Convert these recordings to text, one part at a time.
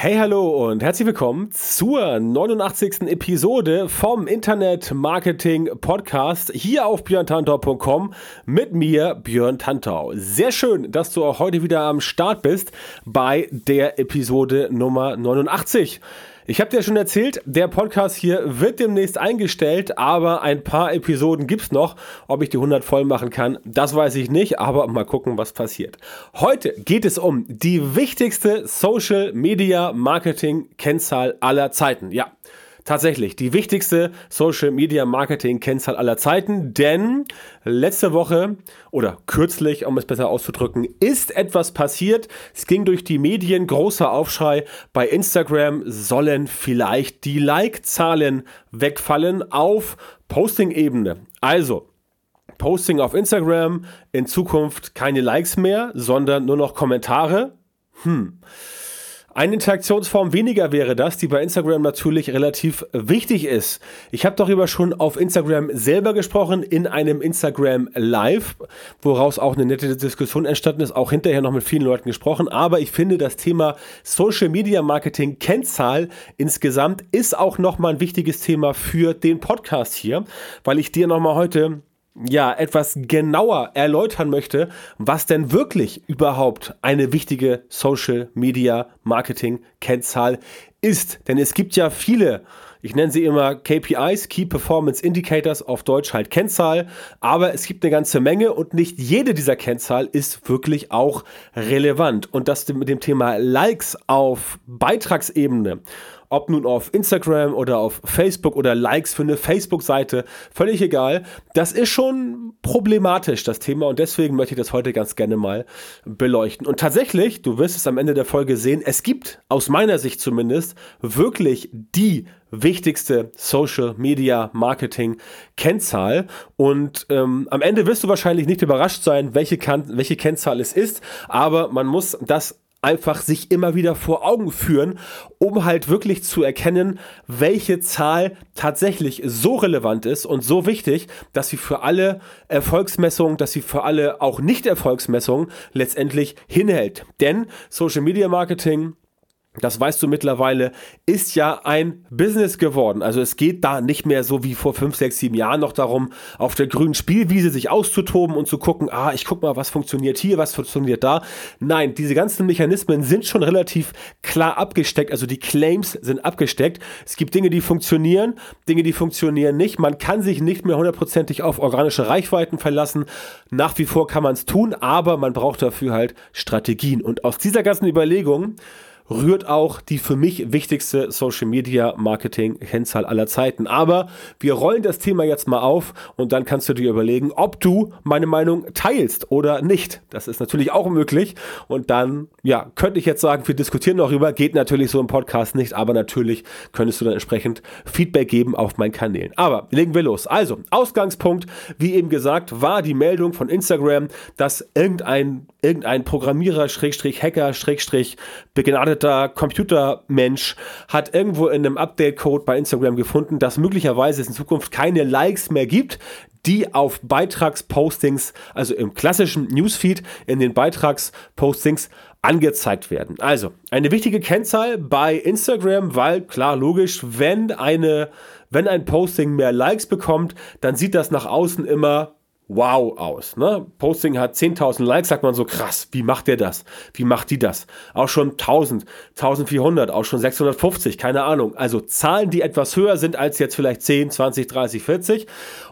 Hey, hallo und herzlich willkommen zur 89. Episode vom Internet Marketing Podcast hier auf björntantau.com mit mir, Björn Tantau. Sehr schön, dass du auch heute wieder am Start bist bei der Episode Nummer 89. Ich habe dir schon erzählt, der Podcast hier wird demnächst eingestellt, aber ein paar Episoden gibt's noch. Ob ich die 100 voll machen kann, das weiß ich nicht, aber mal gucken, was passiert. Heute geht es um die wichtigste Social Media Marketing Kennzahl aller Zeiten. Ja, tatsächlich die wichtigste Social Media Marketing Kennzahl aller Zeiten, denn letzte Woche oder kürzlich, um es besser auszudrücken, ist etwas passiert. Es ging durch die Medien, großer Aufschrei. Bei Instagram sollen vielleicht die Like-Zahlen wegfallen auf Posting-Ebene. Also, Posting auf Instagram, in Zukunft keine Likes mehr, sondern nur noch Kommentare. Hm. Eine Interaktionsform weniger wäre das, die bei Instagram natürlich relativ wichtig ist. Ich habe darüber schon auf Instagram selber gesprochen, in einem Instagram Live, woraus auch eine nette Diskussion entstanden ist, auch hinterher noch mit vielen Leuten gesprochen. Aber ich finde, das Thema Social Media Marketing Kennzahl insgesamt ist auch nochmal ein wichtiges Thema für den Podcast hier, weil ich dir nochmal heute ja, etwas genauer erläutern möchte, was denn wirklich überhaupt eine wichtige Social Media Marketing Kennzahl ist. Denn es gibt ja viele, ich nenne sie immer KPIs, Key Performance Indicators, auf Deutsch halt Kennzahl, aber es gibt eine ganze Menge und nicht jede dieser Kennzahl ist wirklich auch relevant. Und das mit dem Thema Likes auf Beitragsebene ob nun auf Instagram oder auf Facebook oder Likes für eine Facebook-Seite, völlig egal. Das ist schon problematisch, das Thema, und deswegen möchte ich das heute ganz gerne mal beleuchten. Und tatsächlich, du wirst es am Ende der Folge sehen, es gibt aus meiner Sicht zumindest wirklich die wichtigste Social Media Marketing Kennzahl. Und ähm, am Ende wirst du wahrscheinlich nicht überrascht sein, welche, welche Kennzahl es ist, aber man muss das einfach sich immer wieder vor Augen führen, um halt wirklich zu erkennen, welche Zahl tatsächlich so relevant ist und so wichtig, dass sie für alle Erfolgsmessungen, dass sie für alle auch Nicht-Erfolgsmessungen letztendlich hinhält. Denn Social Media Marketing das weißt du mittlerweile, ist ja ein Business geworden. Also es geht da nicht mehr so wie vor fünf, sechs, sieben Jahren noch darum, auf der grünen Spielwiese sich auszutoben und zu gucken, ah, ich guck mal, was funktioniert hier, was funktioniert da. Nein, diese ganzen Mechanismen sind schon relativ klar abgesteckt. Also die Claims sind abgesteckt. Es gibt Dinge, die funktionieren, Dinge, die funktionieren nicht. Man kann sich nicht mehr hundertprozentig auf organische Reichweiten verlassen. Nach wie vor kann man es tun, aber man braucht dafür halt Strategien. Und aus dieser ganzen Überlegung rührt auch die für mich wichtigste Social Media Marketing Kennzahl aller Zeiten. Aber wir rollen das Thema jetzt mal auf und dann kannst du dir überlegen, ob du meine Meinung teilst oder nicht. Das ist natürlich auch möglich und dann, ja, könnte ich jetzt sagen, wir diskutieren darüber. Geht natürlich so im Podcast nicht, aber natürlich könntest du dann entsprechend Feedback geben auf meinen Kanälen. Aber legen wir los. Also, Ausgangspunkt, wie eben gesagt, war die Meldung von Instagram, dass irgendein, irgendein Programmierer, Schrägstrich, Hacker, Schrägstrich, begnadeter ausgebildeter Computermensch hat irgendwo in einem Update-Code bei Instagram gefunden, dass möglicherweise es in Zukunft keine Likes mehr gibt, die auf Beitragspostings, also im klassischen Newsfeed, in den Beitragspostings angezeigt werden. Also eine wichtige Kennzahl bei Instagram, weil klar, logisch, wenn eine, wenn ein Posting mehr Likes bekommt, dann sieht das nach außen immer wow aus. Ne? Posting hat 10.000 Likes, sagt man so, krass, wie macht der das? Wie macht die das? Auch schon 1000, 1400, auch schon 650, keine Ahnung. Also Zahlen, die etwas höher sind als jetzt vielleicht 10, 20, 30, 40.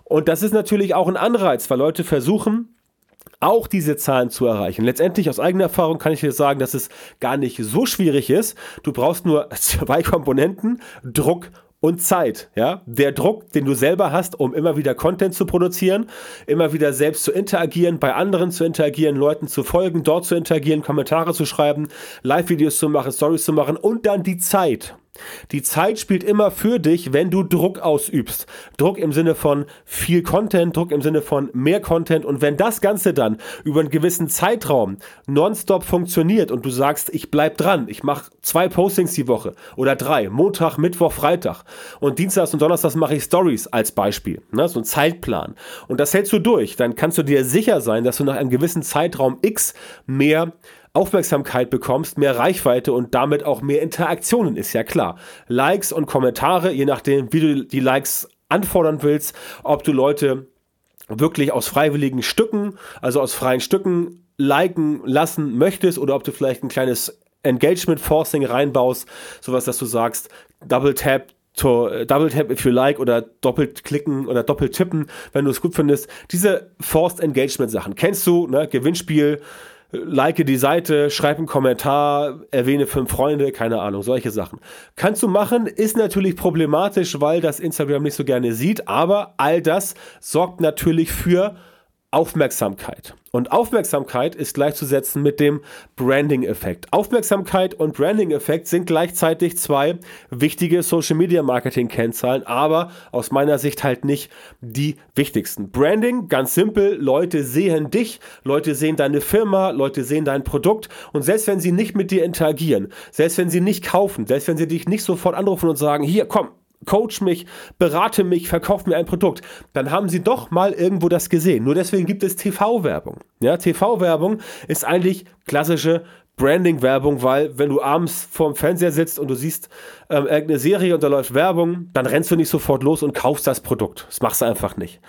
Und das ist natürlich auch ein Anreiz, weil Leute versuchen, auch diese Zahlen zu erreichen. Letztendlich aus eigener Erfahrung kann ich dir sagen, dass es gar nicht so schwierig ist. Du brauchst nur zwei Komponenten, Druck und Zeit. Ja? Der Druck, den du selber hast, um immer wieder Content zu produzieren, immer wieder selbst zu interagieren, bei anderen zu interagieren, Leuten zu folgen, dort zu interagieren, Kommentare zu schreiben, Live-Videos zu machen, Stories zu machen und dann die Zeit. Die Zeit spielt immer für dich, wenn du Druck ausübst. Druck im Sinne von viel Content, Druck im Sinne von mehr Content. Und wenn das Ganze dann über einen gewissen Zeitraum nonstop funktioniert und du sagst, ich bleib dran, ich mache zwei Postings die Woche oder drei, Montag, Mittwoch, Freitag und Dienstags und Donnerstags mache ich Stories als Beispiel, ne, so ein Zeitplan. Und das hältst du durch, dann kannst du dir sicher sein, dass du nach einem gewissen Zeitraum X mehr Aufmerksamkeit bekommst, mehr Reichweite und damit auch mehr Interaktionen, ist ja klar. Likes und Kommentare, je nachdem, wie du die Likes anfordern willst, ob du Leute wirklich aus freiwilligen Stücken, also aus freien Stücken liken lassen möchtest oder ob du vielleicht ein kleines Engagement Forcing reinbaust, sowas, dass du sagst, Double Tap, to, Double Tap if you like oder doppelt klicken oder doppelt tippen, wenn du es gut findest. Diese Forced Engagement Sachen kennst du, ne? Gewinnspiel, like die Seite, schreib einen Kommentar, erwähne fünf Freunde, keine Ahnung, solche Sachen. Kannst du machen, ist natürlich problematisch, weil das Instagram nicht so gerne sieht, aber all das sorgt natürlich für Aufmerksamkeit. Und Aufmerksamkeit ist gleichzusetzen mit dem Branding-Effekt. Aufmerksamkeit und Branding-Effekt sind gleichzeitig zwei wichtige Social-Media-Marketing-Kennzahlen, aber aus meiner Sicht halt nicht die wichtigsten. Branding, ganz simpel, Leute sehen dich, Leute sehen deine Firma, Leute sehen dein Produkt und selbst wenn sie nicht mit dir interagieren, selbst wenn sie nicht kaufen, selbst wenn sie dich nicht sofort anrufen und sagen, hier, komm, coach mich, berate mich, verkauf mir ein Produkt, dann haben sie doch mal irgendwo das gesehen. Nur deswegen gibt es TV-Werbung. Ja, TV-Werbung ist eigentlich klassische Branding-Werbung, weil wenn du abends vorm Fernseher sitzt und du siehst ähm, irgendeine Serie und da läuft Werbung, dann rennst du nicht sofort los und kaufst das Produkt. Das machst du einfach nicht.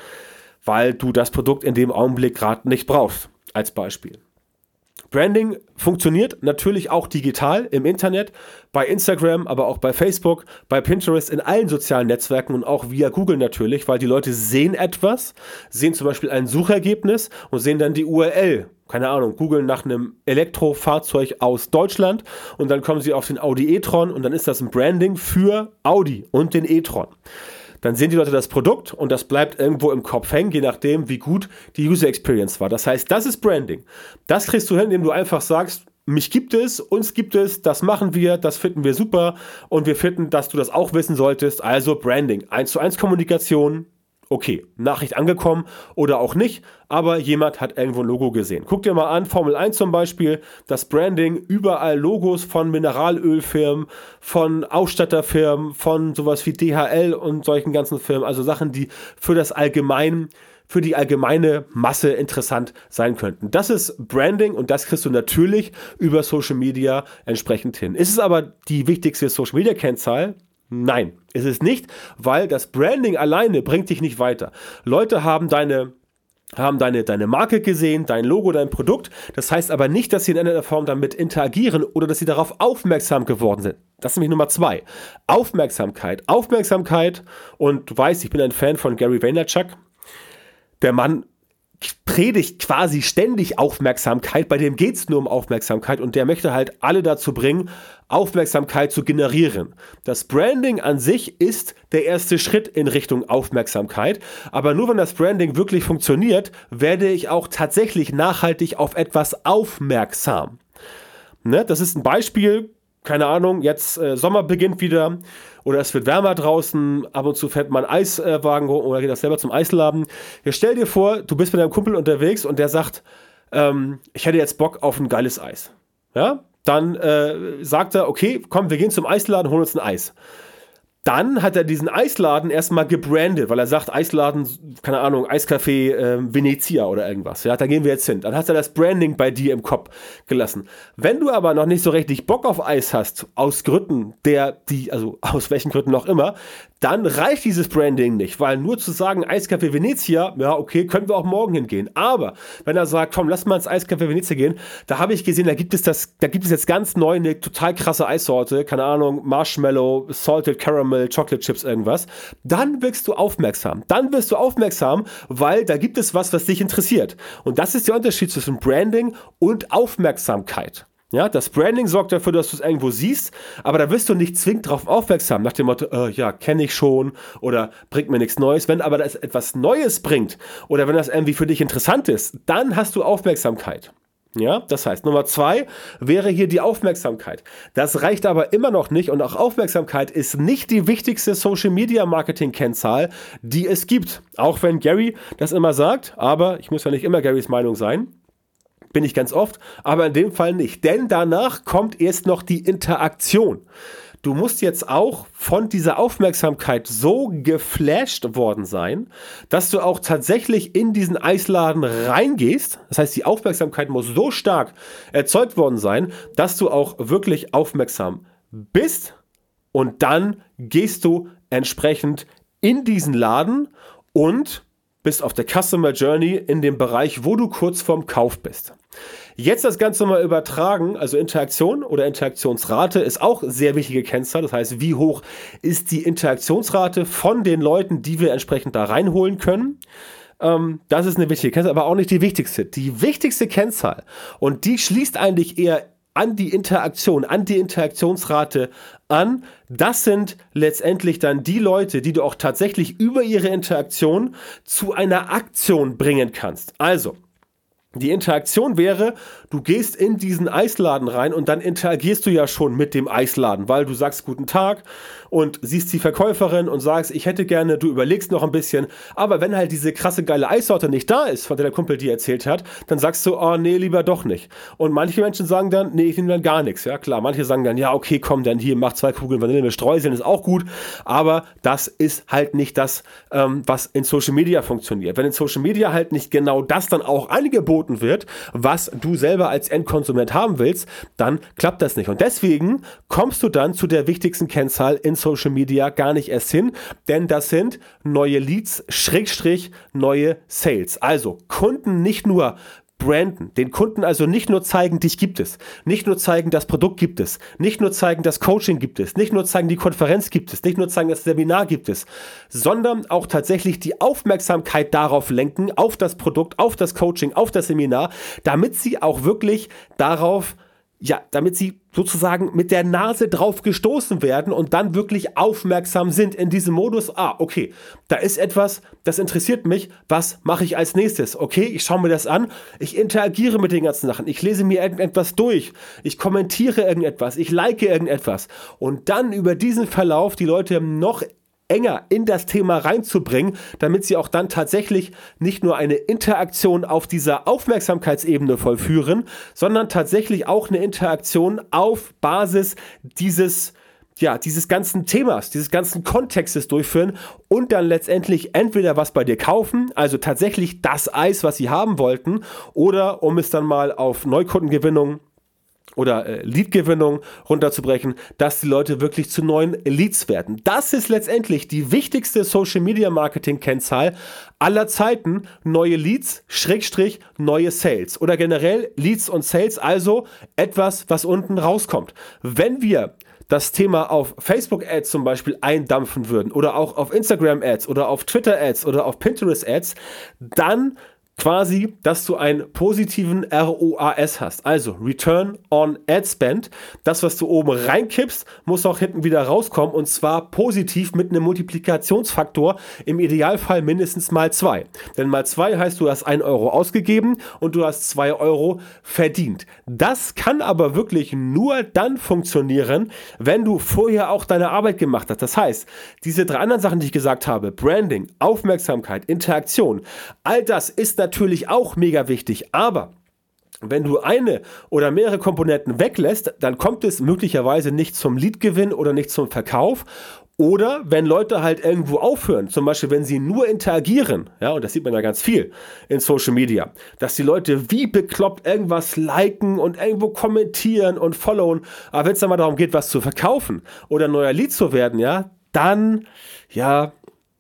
Weil du das Produkt in dem Augenblick gerade nicht brauchst, als Beispiel. Branding funktioniert natürlich auch digital im Internet, bei Instagram, aber auch bei Facebook, bei Pinterest, in allen sozialen Netzwerken und auch via Google natürlich, weil die Leute sehen etwas, sehen zum Beispiel ein Suchergebnis und sehen dann die URL. Keine Ahnung, googeln nach einem Elektrofahrzeug aus Deutschland und dann kommen sie auf den Audi e-tron und dann ist das ein Branding für Audi und den e-tron dann sehen die Leute das Produkt und das bleibt irgendwo im Kopf hängen, je nachdem, wie gut die User Experience war. Das heißt, das ist Branding. Das kriegst du hin, indem du einfach sagst, mich gibt es, uns gibt es, das machen wir, das finden wir super und wir finden, dass du das auch wissen solltest. Also Branding, 1 zu 1 Kommunikation, okay, Nachricht angekommen oder auch nicht, aber jemand hat irgendwo ein Logo gesehen. Guck dir mal an, Formel 1 zum Beispiel, das Branding, überall Logos von Mineralölfirmen, von Ausstatterfirmen, von sowas wie DHL und solchen ganzen Firmen, also Sachen, die für das Allgemein für die allgemeine Masse interessant sein könnten. Das ist Branding und das kriegst du natürlich über Social Media entsprechend hin. Ist es aber die wichtigste Social Media Kennzahl? Nein, ist es nicht, weil das Branding alleine bringt dich nicht weiter. Leute haben deine haben deine, deine Marke gesehen, dein Logo, dein Produkt. Das heißt aber nicht, dass sie in einer Form damit interagieren oder dass sie darauf aufmerksam geworden sind. Das ist nämlich Nummer zwei. Aufmerksamkeit. Aufmerksamkeit. Und du weißt, ich bin ein Fan von Gary Vaynerchuk. Der Mann predigt quasi ständig Aufmerksamkeit, bei dem geht es nur um Aufmerksamkeit und der möchte halt alle dazu bringen, Aufmerksamkeit zu generieren. Das Branding an sich ist der erste Schritt in Richtung Aufmerksamkeit, aber nur wenn das Branding wirklich funktioniert, werde ich auch tatsächlich nachhaltig auf etwas aufmerksam. Ne? Das ist ein Beispiel, keine Ahnung, jetzt äh, Sommer beginnt wieder oder es wird wärmer draußen, ab und zu fährt man Eiswagen oder geht das selber zum Eisladen. Jetzt stell dir vor, du bist mit deinem Kumpel unterwegs und der sagt, ähm, ich hätte jetzt Bock auf ein geiles Eis. Ja, dann äh, sagt er, okay, komm, wir gehen zum Eisladen, holen uns ein Eis. Dann hat er diesen Eisladen erstmal gebrandet, weil er sagt, Eisladen, keine Ahnung, Eiscafé äh, Venezia oder irgendwas. Ja, da gehen wir jetzt hin. Dann hat er das Branding bei dir im Kopf gelassen. Wenn du aber noch nicht so richtig Bock auf Eis hast, aus Gründen der, die, also aus welchen Gründen noch immer, dann reicht dieses Branding nicht, weil nur zu sagen Eiscafé Venezia, ja, okay, können wir auch morgen hingehen. Aber wenn er sagt, komm, lass mal ins Eiscafé Venezia gehen, da habe ich gesehen, da gibt es das, da gibt es jetzt ganz neu eine total krasse Eissorte, keine Ahnung, Marshmallow, Salted Caramel, Chocolate Chips, irgendwas. Dann wirkst du aufmerksam. Dann wirst du aufmerksam, weil da gibt es was, was dich interessiert. Und das ist der Unterschied zwischen Branding und Aufmerksamkeit. Ja, das Branding sorgt dafür, dass du es irgendwo siehst, aber da wirst du nicht zwingend darauf aufmerksam, nach dem Motto, äh, ja, kenne ich schon oder bringt mir nichts Neues. Wenn aber das etwas Neues bringt oder wenn das irgendwie für dich interessant ist, dann hast du Aufmerksamkeit. Ja, das heißt, Nummer zwei wäre hier die Aufmerksamkeit. Das reicht aber immer noch nicht und auch Aufmerksamkeit ist nicht die wichtigste Social Media Marketing Kennzahl, die es gibt. Auch wenn Gary das immer sagt, aber ich muss ja nicht immer Garys Meinung sein. Bin ich ganz oft, aber in dem Fall nicht. Denn danach kommt erst noch die Interaktion du musst jetzt auch von dieser Aufmerksamkeit so geflasht worden sein, dass du auch tatsächlich in diesen Eisladen reingehst. Das heißt, die Aufmerksamkeit muss so stark erzeugt worden sein, dass du auch wirklich aufmerksam bist und dann gehst du entsprechend in diesen Laden und bist auf der Customer Journey in dem Bereich, wo du kurz vorm Kauf bist. Jetzt das Ganze mal übertragen, also Interaktion oder Interaktionsrate ist auch sehr wichtige Kennzahl. Das heißt, wie hoch ist die Interaktionsrate von den Leuten, die wir entsprechend da reinholen können? Ähm, das ist eine wichtige Kennzahl, aber auch nicht die wichtigste. Die wichtigste Kennzahl und die schließt eigentlich eher an die Interaktion, an die Interaktionsrate an. Das sind letztendlich dann die Leute, die du auch tatsächlich über ihre Interaktion zu einer Aktion bringen kannst. Also, die Interaktion wäre, du gehst in diesen Eisladen rein und dann interagierst du ja schon mit dem Eisladen, weil du sagst guten Tag und siehst die Verkäuferin und sagst, ich hätte gerne, du überlegst noch ein bisschen, aber wenn halt diese krasse geile Eissorte nicht da ist, von der der Kumpel dir erzählt hat, dann sagst du, oh nee, lieber doch nicht. Und manche Menschen sagen dann, nee, ich nehme dann gar nichts, ja klar. Manche sagen dann, ja okay, komm, dann hier, mach zwei Kugeln Vanille mit Streuseln, ist auch gut, aber das ist halt nicht das, ähm, was in Social Media funktioniert. Wenn in Social Media halt nicht genau das dann auch angeboten wird, was du selber als Endkonsument haben willst, dann klappt das nicht. Und deswegen kommst du dann zu der wichtigsten Kennzahl in Social Media gar nicht erst hin, denn das sind neue Leads, Schrägstrich, neue Sales. Also Kunden nicht nur branden, den Kunden also nicht nur zeigen, dich gibt es, nicht nur zeigen, das Produkt gibt es, nicht nur zeigen, das Coaching gibt es, nicht nur zeigen, die Konferenz gibt es, nicht nur zeigen, das Seminar gibt es, sondern auch tatsächlich die Aufmerksamkeit darauf lenken, auf das Produkt, auf das Coaching, auf das Seminar, damit sie auch wirklich darauf ja, damit sie sozusagen mit der Nase drauf gestoßen werden und dann wirklich aufmerksam sind in diesem Modus. Ah, okay, da ist etwas, das interessiert mich. Was mache ich als nächstes? Okay, ich schaue mir das an. Ich interagiere mit den ganzen Sachen. Ich lese mir irgendetwas durch. Ich kommentiere irgendetwas. Ich like irgendetwas. Und dann über diesen Verlauf die Leute noch enger in das Thema reinzubringen, damit sie auch dann tatsächlich nicht nur eine Interaktion auf dieser Aufmerksamkeitsebene vollführen, sondern tatsächlich auch eine Interaktion auf Basis dieses ja, dieses ganzen Themas, dieses ganzen Kontextes durchführen und dann letztendlich entweder was bei dir kaufen, also tatsächlich das Eis, was sie haben wollten, oder um es dann mal auf Neukundengewinnung oder äh, Leadgewinnung runterzubrechen, dass die Leute wirklich zu neuen Leads werden. Das ist letztendlich die wichtigste Social Media Marketing Kennzahl aller Zeiten. Neue Leads, Schrägstrich, neue Sales oder generell Leads und Sales, also etwas, was unten rauskommt. Wenn wir das Thema auf Facebook Ads zum Beispiel eindampfen würden oder auch auf Instagram Ads oder auf Twitter Ads oder auf Pinterest Ads, dann quasi, dass du einen positiven ROAS hast. Also Return on Ad Spend. Das, was du oben reinkippst, muss auch hinten wieder rauskommen und zwar positiv mit einem Multiplikationsfaktor, im Idealfall mindestens mal zwei. Denn mal zwei heißt, du hast ein Euro ausgegeben und du hast zwei Euro verdient. Das kann aber wirklich nur dann funktionieren, wenn du vorher auch deine Arbeit gemacht hast. Das heißt, diese drei anderen Sachen, die ich gesagt habe, Branding, Aufmerksamkeit, Interaktion, all das ist natürlich auch mega wichtig, aber wenn du eine oder mehrere Komponenten weglässt, dann kommt es möglicherweise nicht zum Leadgewinn oder nicht zum Verkauf. Oder wenn Leute halt irgendwo aufhören, zum Beispiel wenn sie nur interagieren, ja, und das sieht man ja ganz viel in Social Media, dass die Leute wie bekloppt irgendwas liken und irgendwo kommentieren und followen, aber wenn es dann mal darum geht, was zu verkaufen oder neuer Lead zu werden, ja, dann, ja,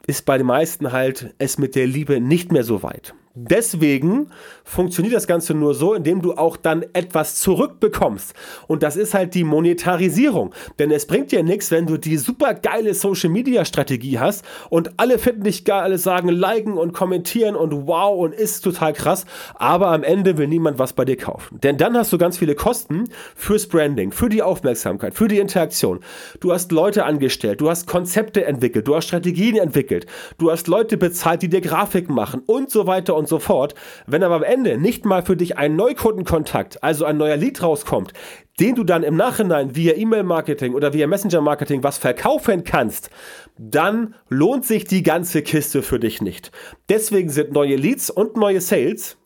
ist bei den meisten halt es mit der Liebe nicht mehr so weit. Deswegen funktioniert das Ganze nur so, indem du auch dann etwas zurückbekommst. Und das ist halt die Monetarisierung. Denn es bringt dir nichts, wenn du die super geile Social Media Strategie hast und alle finden dich geil, alle sagen, liken und kommentieren und wow und ist total krass. Aber am Ende will niemand was bei dir kaufen. Denn dann hast du ganz viele Kosten fürs Branding, für die Aufmerksamkeit, für die Interaktion. Du hast Leute angestellt, du hast Konzepte entwickelt, du hast Strategien entwickelt, du hast Leute bezahlt, die dir Grafiken machen und so weiter und und so fort. Wenn aber am Ende nicht mal für dich ein Neukundenkontakt, also ein neuer Lead rauskommt, den du dann im Nachhinein via E-Mail-Marketing oder via Messenger-Marketing was verkaufen kannst, dann lohnt sich die ganze Kiste für dich nicht. Deswegen sind neue Leads und neue Sales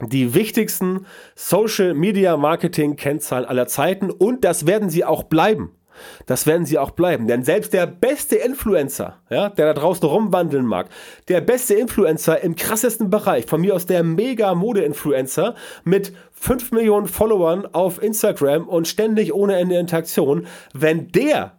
die wichtigsten Social Media Marketing Kennzahlen aller Zeiten und das werden sie auch bleiben. Das werden sie auch bleiben. Denn selbst der beste Influencer, ja, der da draußen rumwandeln mag, der beste Influencer im krassesten Bereich, von mir aus der Mega-Mode-Influencer mit 5 Millionen Followern auf Instagram und ständig ohne Ende Interaktion, wenn der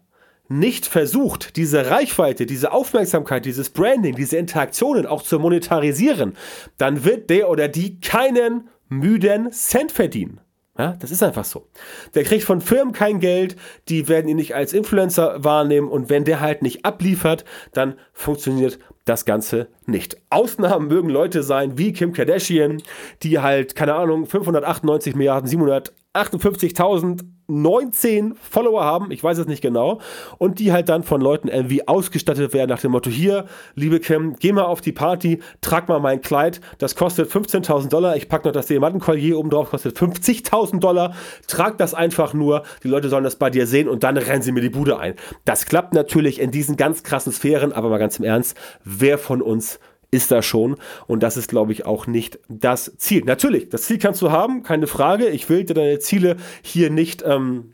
nicht versucht, diese Reichweite, diese Aufmerksamkeit, dieses Branding, diese Interaktionen auch zu monetarisieren, dann wird der oder die keinen müden Cent verdienen. Ja, das ist einfach so. Der kriegt von Firmen kein Geld, die werden ihn nicht als Influencer wahrnehmen und wenn der halt nicht abliefert, dann funktioniert das Ganze nicht. Ausnahmen mögen Leute sein wie Kim Kardashian, die halt, keine Ahnung, 598 Milliarden, 758.000 19 Follower haben, ich weiß es nicht genau, und die halt dann von Leuten irgendwie ausgestattet werden nach dem Motto, hier, liebe Kim, geh mal auf die Party, trag mal mein Kleid, das kostet 15.000 Dollar, ich packe noch das Diamantenkollier oben drauf, kostet 50.000 Dollar, trag das einfach nur, die Leute sollen das bei dir sehen und dann rennen sie mir die Bude ein. Das klappt natürlich in diesen ganz krassen Sphären, aber mal ganz im Ernst, wer von uns ist da schon. Und das ist, glaube ich, auch nicht das Ziel. Natürlich, das Ziel kannst du haben, keine Frage. Ich will dir deine Ziele hier nicht. Ähm,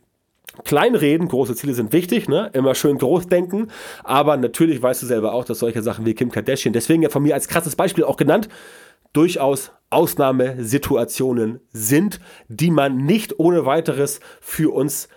Kleinreden, große Ziele sind wichtig, ne? immer schön groß denken, aber natürlich weißt du selber auch, dass solche Sachen wie Kim Kardashian, deswegen ja von mir als krasses Beispiel auch genannt, durchaus Ausnahmesituationen sind, die man nicht ohne weiteres für uns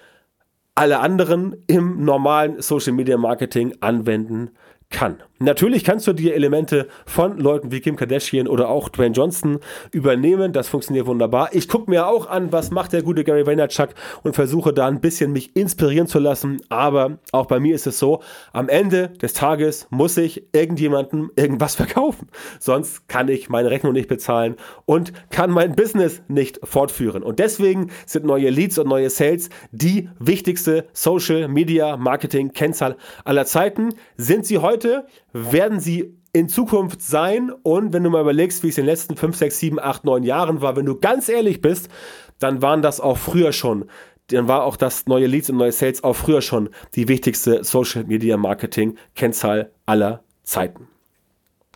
alle anderen im normalen Social Media Marketing anwenden kann. Natürlich kannst du dir Elemente von Leuten wie Kim Kardashian oder auch Dwayne Johnson übernehmen. Das funktioniert wunderbar. Ich gucke mir auch an, was macht der gute Gary Vaynerchuk und versuche da ein bisschen mich inspirieren zu lassen. Aber auch bei mir ist es so, am Ende des Tages muss ich irgendjemandem irgendwas verkaufen. Sonst kann ich meine Rechnung nicht bezahlen und kann mein Business nicht fortführen. Und deswegen sind neue Leads und neue Sales die wichtigste Social Media Marketing Kennzahl aller Zeiten. Sind sie heute werden sie in Zukunft sein. Und wenn du mal überlegst, wie es in den letzten 5, 6, 7, 8, 9 Jahren war, wenn du ganz ehrlich bist, dann waren das auch früher schon. Dann war auch das neue Leads und neue Sales auch früher schon die wichtigste Social Media Marketing Kennzahl aller Zeiten.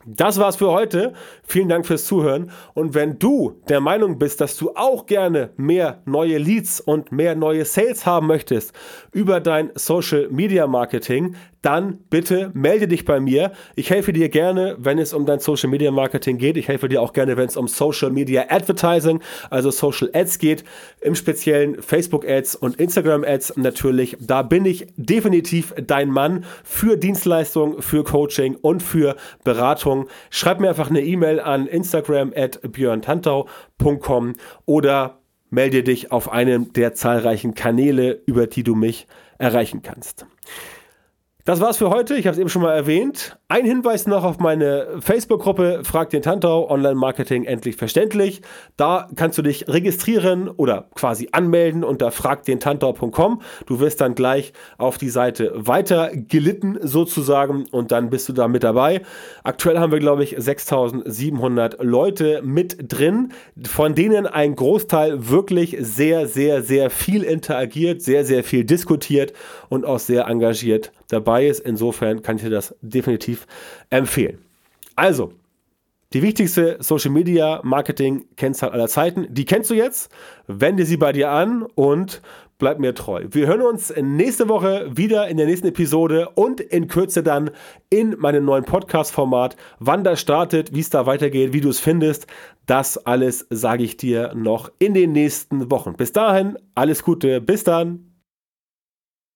Das war's für heute. Vielen Dank fürs Zuhören. Und wenn du der Meinung bist, dass du auch gerne mehr neue Leads und mehr neue Sales haben möchtest über dein Social Media Marketing, dann bitte melde dich bei mir. Ich helfe dir gerne, wenn es um dein Social Media Marketing geht. Ich helfe dir auch gerne, wenn es um Social Media Advertising, also Social Ads geht, im speziellen Facebook Ads und Instagram Ads natürlich. Da bin ich definitiv dein Mann für Dienstleistungen, für Coaching und für Beratung. Schreib mir einfach eine E-Mail an Instagram at björntantau.com oder melde dich auf einem der zahlreichen Kanäle, über die du mich erreichen kannst. Das war's für heute. Ich habe es eben schon mal erwähnt. Ein Hinweis noch auf meine Facebook-Gruppe Frag den Tantau Online-Marketing endlich verständlich. Da kannst du dich registrieren oder quasi anmelden unter fragdentantau.com. Du wirst dann gleich auf die Seite weiter gelitten sozusagen und dann bist du da mit dabei. Aktuell haben wir glaube ich 6700 Leute mit drin, von denen ein Großteil wirklich sehr, sehr, sehr viel interagiert, sehr, sehr viel diskutiert und auch sehr engagiert dabei ist. Insofern kann ich dir das definitiv empfehlen. Also, die wichtigste Social Media Marketing Kennzahl aller Zeiten, die kennst du jetzt. Wende sie bei dir an und bleib mir treu. Wir hören uns nächste Woche wieder in der nächsten Episode und in Kürze dann in meinem neuen Podcast-Format. Wann das startet, wie es da weitergeht, wie du es findest, das alles sage ich dir noch in den nächsten Wochen. Bis dahin, alles Gute, bis dann.